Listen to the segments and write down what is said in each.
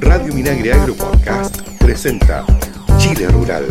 Radio Minagre Agro Podcast presenta Chile Rural.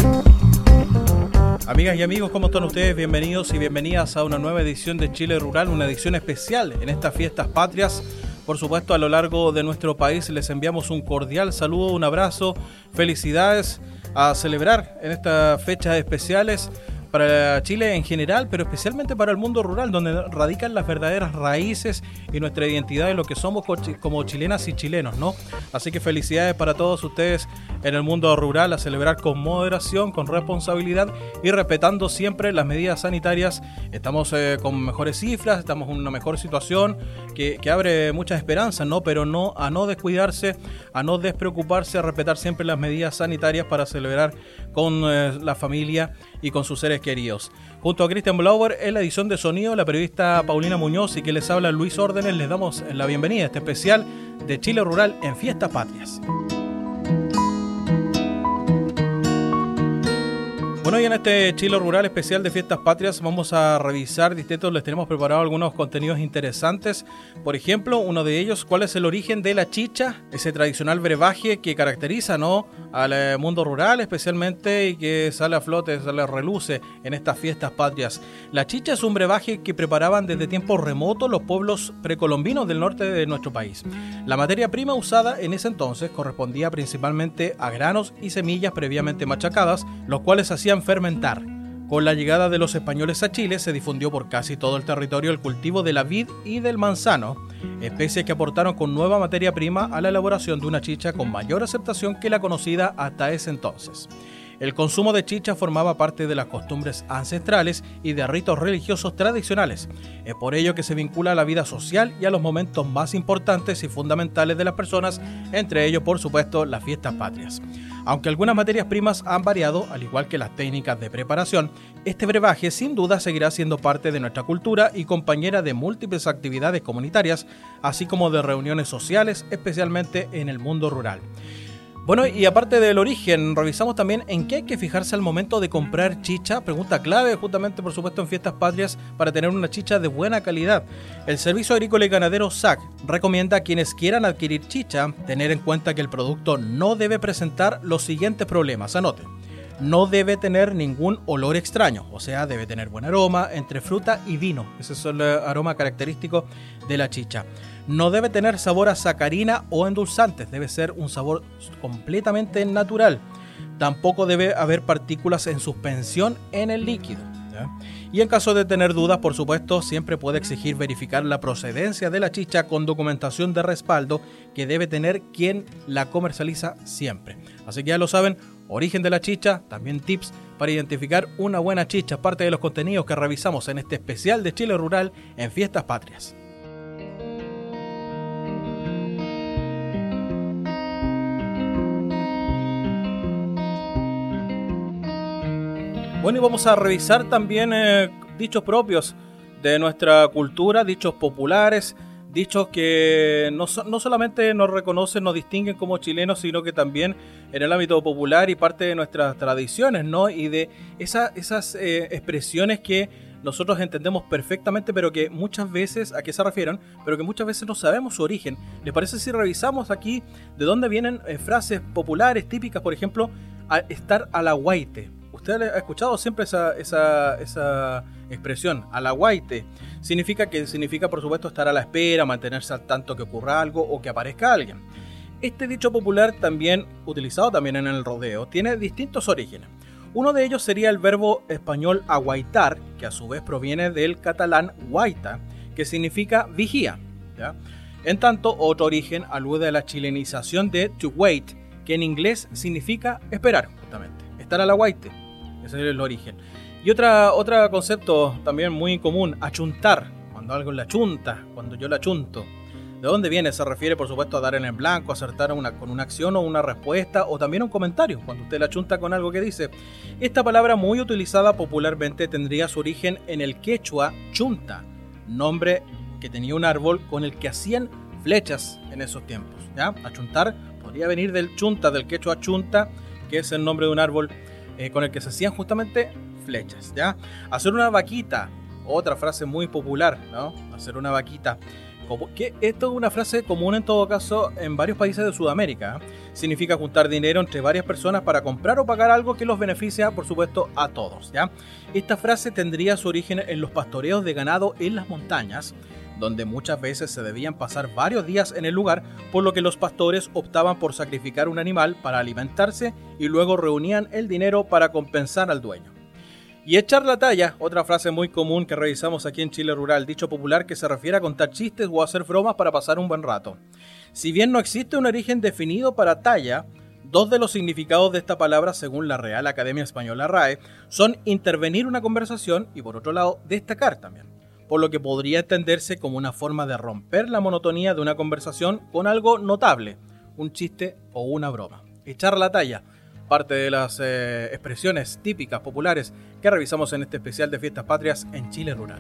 Amigas y amigos, ¿cómo están ustedes? Bienvenidos y bienvenidas a una nueva edición de Chile Rural, una edición especial en estas fiestas patrias. Por supuesto, a lo largo de nuestro país les enviamos un cordial saludo, un abrazo, felicidades a celebrar en estas fechas especiales para Chile en general, pero especialmente para el mundo rural, donde radican las verdaderas raíces y nuestra identidad de lo que somos como chilenas y chilenos, ¿no? Así que felicidades para todos ustedes en el mundo rural a celebrar con moderación, con responsabilidad y respetando siempre las medidas sanitarias. Estamos eh, con mejores cifras, estamos en una mejor situación que, que, abre muchas esperanzas, ¿no? Pero no a no descuidarse, a no despreocuparse, a respetar siempre las medidas sanitarias para celebrar con eh, la familia y con sus seres queridos. Junto a Christian Blauer en la edición de sonido, la periodista Paulina Muñoz y que les habla Luis Órdenes, les damos la bienvenida a este especial de Chile Rural en Fiestas Patrias. Bueno, y en este Chile Rural especial de Fiestas Patrias vamos a revisar distintos, les tenemos preparado algunos contenidos interesantes. Por ejemplo, uno de ellos, ¿cuál es el origen de la chicha? Ese tradicional brebaje que caracteriza ¿no? al eh, mundo rural especialmente y que sale a flote, sale a reluce en estas Fiestas Patrias. La chicha es un brebaje que preparaban desde tiempos remotos los pueblos precolombinos del norte de nuestro país. La materia prima usada en ese entonces correspondía principalmente a granos y semillas previamente machacadas, los cuales hacían fermentar. Con la llegada de los españoles a Chile se difundió por casi todo el territorio el cultivo de la vid y del manzano, especies que aportaron con nueva materia prima a la elaboración de una chicha con mayor aceptación que la conocida hasta ese entonces. El consumo de chicha formaba parte de las costumbres ancestrales y de ritos religiosos tradicionales. Es por ello que se vincula a la vida social y a los momentos más importantes y fundamentales de las personas, entre ellos, por supuesto, las fiestas patrias. Aunque algunas materias primas han variado, al igual que las técnicas de preparación, este brebaje sin duda seguirá siendo parte de nuestra cultura y compañera de múltiples actividades comunitarias, así como de reuniones sociales, especialmente en el mundo rural. Bueno, y aparte del origen, revisamos también en qué hay que fijarse al momento de comprar chicha. Pregunta clave, justamente, por supuesto, en fiestas patrias para tener una chicha de buena calidad. El Servicio Agrícola y Ganadero SAC recomienda a quienes quieran adquirir chicha tener en cuenta que el producto no debe presentar los siguientes problemas. Anote. No debe tener ningún olor extraño, o sea, debe tener buen aroma entre fruta y vino. Ese es el aroma característico de la chicha. No debe tener sabor a sacarina o endulzantes, debe ser un sabor completamente natural. Tampoco debe haber partículas en suspensión en el líquido. Y en caso de tener dudas, por supuesto, siempre puede exigir verificar la procedencia de la chicha con documentación de respaldo que debe tener quien la comercializa siempre. Así que ya lo saben, origen de la chicha, también tips para identificar una buena chicha, parte de los contenidos que revisamos en este especial de Chile Rural en Fiestas Patrias. Bueno, y vamos a revisar también eh, dichos propios de nuestra cultura, dichos populares, dichos que no, no, solamente nos reconocen, nos distinguen como chilenos, sino que también en el ámbito popular y parte de nuestras tradiciones, ¿no? Y de esas eh, expresiones que nosotros entendemos perfectamente, pero que muchas veces, ¿a qué se refieren? Pero que muchas veces no sabemos su origen. ¿Les parece si revisamos aquí de dónde vienen eh, frases populares típicas, por ejemplo, a estar a la guaite? ¿Usted ha escuchado siempre esa, esa, esa expresión, alaguaite? Significa que significa, por supuesto, estar a la espera, mantenerse al tanto que ocurra algo o que aparezca alguien. Este dicho popular, también utilizado también en el rodeo, tiene distintos orígenes. Uno de ellos sería el verbo español aguaitar, que a su vez proviene del catalán guaita, que significa vigía. En tanto, otro origen alude a la chilenización de to wait, que en inglés significa esperar, justamente, estar a la guaite. Ese es el origen. Y otra, otro concepto también muy común, achuntar. Cuando algo la chunta, cuando yo la achunto. ¿De dónde viene? Se refiere, por supuesto, a dar en el blanco, acertar una, con una acción o una respuesta, o también un comentario, cuando usted la chunta con algo que dice. Esta palabra, muy utilizada popularmente, tendría su origen en el quechua chunta, nombre que tenía un árbol con el que hacían flechas en esos tiempos. ¿ya? Achuntar podría venir del chunta, del quechua chunta, que es el nombre de un árbol eh, con el que se hacían justamente flechas, ¿ya? Hacer una vaquita, otra frase muy popular, ¿no? Hacer una vaquita. que esto es una frase común en todo caso en varios países de Sudamérica. ¿eh? Significa juntar dinero entre varias personas para comprar o pagar algo que los beneficia, por supuesto, a todos. ¿ya? Esta frase tendría su origen en los pastoreos de ganado en las montañas, donde muchas veces se debían pasar varios días en el lugar, por lo que los pastores optaban por sacrificar un animal para alimentarse y luego reunían el dinero para compensar al dueño. Y echar la talla, otra frase muy común que revisamos aquí en Chile Rural, dicho popular que se refiere a contar chistes o hacer bromas para pasar un buen rato. Si bien no existe un origen definido para talla, dos de los significados de esta palabra, según la Real Academia Española RAE, son intervenir una conversación y por otro lado destacar también, por lo que podría entenderse como una forma de romper la monotonía de una conversación con algo notable, un chiste o una broma. Echar la talla parte de las eh, expresiones típicas populares que revisamos en este especial de Fiestas Patrias en Chile Rural.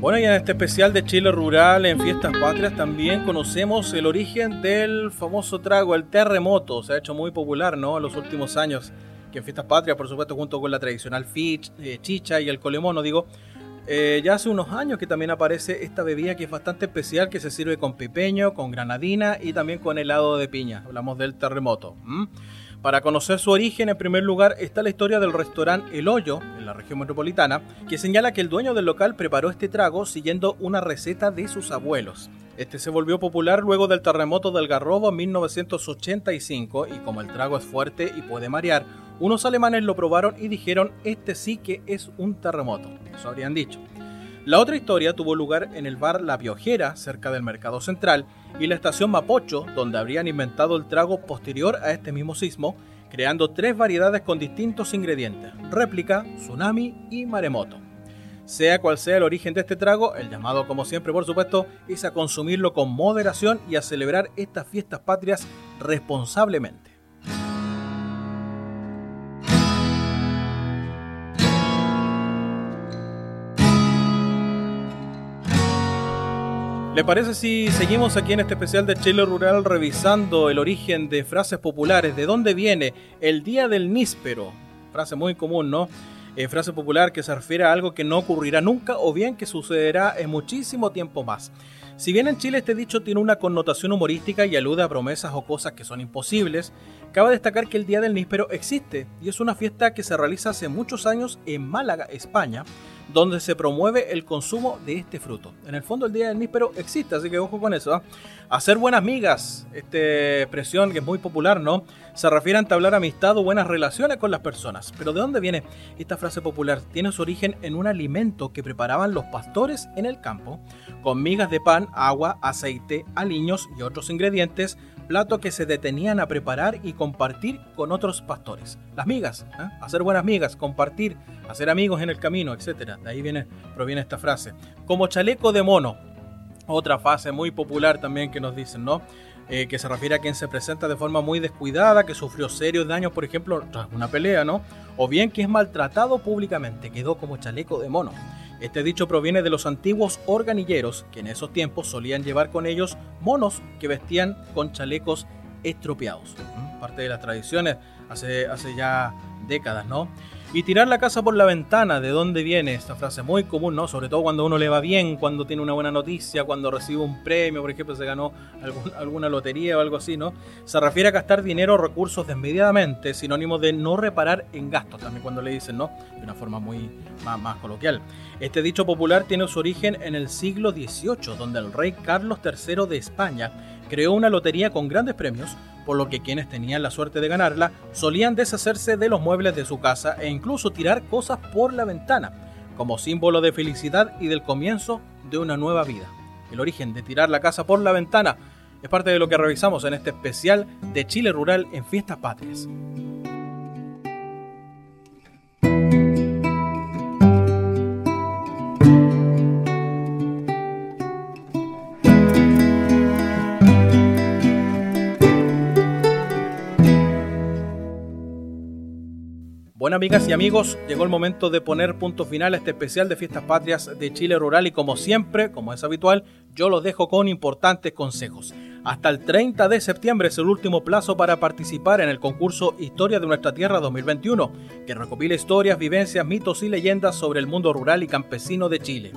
Bueno, y en este especial de Chile Rural en Fiestas Patrias también conocemos el origen del famoso trago, el terremoto. Se ha hecho muy popular, ¿no? En los últimos años que en Fiestas Patrias, por supuesto, junto con la tradicional fich, eh, chicha y el colemono, digo, eh, ya hace unos años que también aparece esta bebida que es bastante especial, que se sirve con pipeño, con granadina y también con helado de piña. Hablamos del terremoto. Para conocer su origen, en primer lugar, está la historia del restaurante El Hoyo, en la región metropolitana, que señala que el dueño del local preparó este trago siguiendo una receta de sus abuelos. Este se volvió popular luego del terremoto del Garrobo en 1985 y como el trago es fuerte y puede marear, unos alemanes lo probaron y dijeron, este sí que es un terremoto. Eso habrían dicho. La otra historia tuvo lugar en el bar La Piojera, cerca del Mercado Central, y la estación Mapocho, donde habrían inventado el trago posterior a este mismo sismo, creando tres variedades con distintos ingredientes, réplica, tsunami y maremoto. Sea cual sea el origen de este trago, el llamado como siempre por supuesto es a consumirlo con moderación y a celebrar estas fiestas patrias responsablemente. ¿Le parece si seguimos aquí en este especial de Chile Rural revisando el origen de frases populares? ¿De dónde viene el día del níspero? Frase muy común, ¿no? Eh, frase popular que se refiere a algo que no ocurrirá nunca o bien que sucederá en muchísimo tiempo más. Si bien en Chile este dicho tiene una connotación humorística y alude a promesas o cosas que son imposibles, cabe destacar que el Día del Níspero existe y es una fiesta que se realiza hace muchos años en Málaga, España, donde se promueve el consumo de este fruto. En el fondo el día del níspero existe, así que ojo con eso. ¿ah? Hacer buenas migas, esta expresión que es muy popular, ¿no? Se refiere a entablar amistad o buenas relaciones con las personas. Pero ¿de dónde viene esta frase popular? Tiene su origen en un alimento que preparaban los pastores en el campo, con migas de pan, agua, aceite, aliños y otros ingredientes plato que se detenían a preparar y compartir con otros pastores. Las migas, ¿eh? hacer buenas migas, compartir, hacer amigos en el camino, etc. De ahí viene, proviene esta frase. Como chaleco de mono, otra frase muy popular también que nos dicen, ¿no? Eh, que se refiere a quien se presenta de forma muy descuidada, que sufrió serios daños, por ejemplo, tras una pelea, ¿no? O bien que es maltratado públicamente, quedó como chaleco de mono. Este dicho proviene de los antiguos organilleros, que en esos tiempos solían llevar con ellos monos que vestían con chalecos estropeados. Parte de las tradiciones hace, hace ya décadas, ¿no? Y tirar la casa por la ventana, ¿de dónde viene esta frase? Muy común, ¿no? Sobre todo cuando uno le va bien, cuando tiene una buena noticia, cuando recibe un premio, por ejemplo, se ganó alguna lotería o algo así, ¿no? Se refiere a gastar dinero o recursos desmedidamente, sinónimo de no reparar en gastos, también cuando le dicen, ¿no? De una forma muy más coloquial. Este dicho popular tiene su origen en el siglo XVIII, donde el rey Carlos III de España creó una lotería con grandes premios, por lo que quienes tenían la suerte de ganarla solían deshacerse de los muebles de su casa e incluso tirar cosas por la ventana, como símbolo de felicidad y del comienzo de una nueva vida. El origen de tirar la casa por la ventana es parte de lo que revisamos en este especial de Chile Rural en Fiestas Patrias. Bueno, amigas y amigos, llegó el momento de poner punto final a este especial de Fiestas Patrias de Chile Rural y como siempre, como es habitual, yo los dejo con importantes consejos. Hasta el 30 de septiembre es el último plazo para participar en el concurso Historia de nuestra Tierra 2021, que recopila historias, vivencias, mitos y leyendas sobre el mundo rural y campesino de Chile.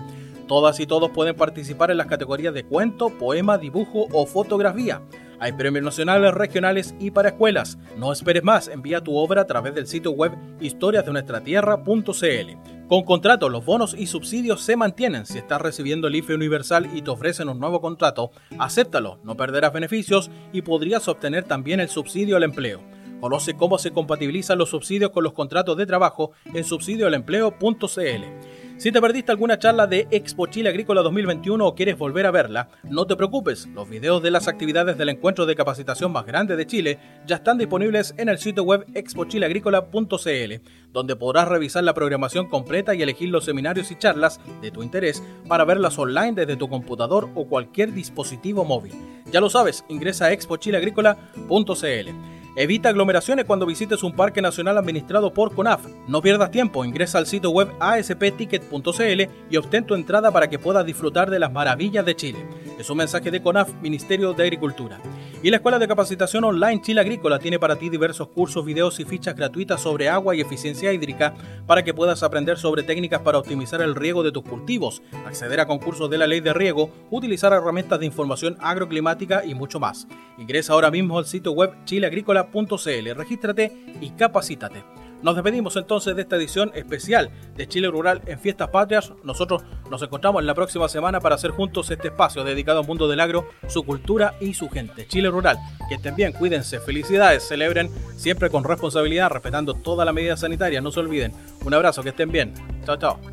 Todas y todos pueden participar en las categorías de cuento, poema, dibujo o fotografía. Hay premios nacionales, regionales y para escuelas. No esperes más, envía tu obra a través del sitio web historiasdenuestratierra.cl. Con contrato, los bonos y subsidios se mantienen. Si estás recibiendo el IFE universal y te ofrecen un nuevo contrato, acéptalo, no perderás beneficios y podrías obtener también el subsidio al empleo. Conoce cómo se compatibilizan los subsidios con los contratos de trabajo en subsidioalempleo.cl. Si te perdiste alguna charla de Expo Chile Agrícola 2021 o quieres volver a verla, no te preocupes, los videos de las actividades del encuentro de capacitación más grande de Chile ya están disponibles en el sitio web expochileagrícola.cl, donde podrás revisar la programación completa y elegir los seminarios y charlas de tu interés para verlas online desde tu computador o cualquier dispositivo móvil. Ya lo sabes, ingresa a expochileagrícola.cl. Evita aglomeraciones cuando visites un parque nacional administrado por CONAF. No pierdas tiempo, ingresa al sitio web aspticket.cl y obtén tu entrada para que puedas disfrutar de las maravillas de Chile. Es un mensaje de CONAF, Ministerio de Agricultura. Y la Escuela de Capacitación Online Chile Agrícola tiene para ti diversos cursos, videos y fichas gratuitas sobre agua y eficiencia hídrica para que puedas aprender sobre técnicas para optimizar el riego de tus cultivos, acceder a concursos de la ley de riego, utilizar herramientas de información agroclimática y mucho más. Ingresa ahora mismo al sitio web chileagrícola.cl, regístrate y capacítate. Nos despedimos entonces de esta edición especial de Chile Rural en Fiestas Patrias. Nosotros nos encontramos la próxima semana para hacer juntos este espacio dedicado al mundo del agro, su cultura y su gente. Chile Rural, que estén bien, cuídense, felicidades, celebren siempre con responsabilidad, respetando todas las medidas sanitarias, no se olviden. Un abrazo, que estén bien. Chao, chao.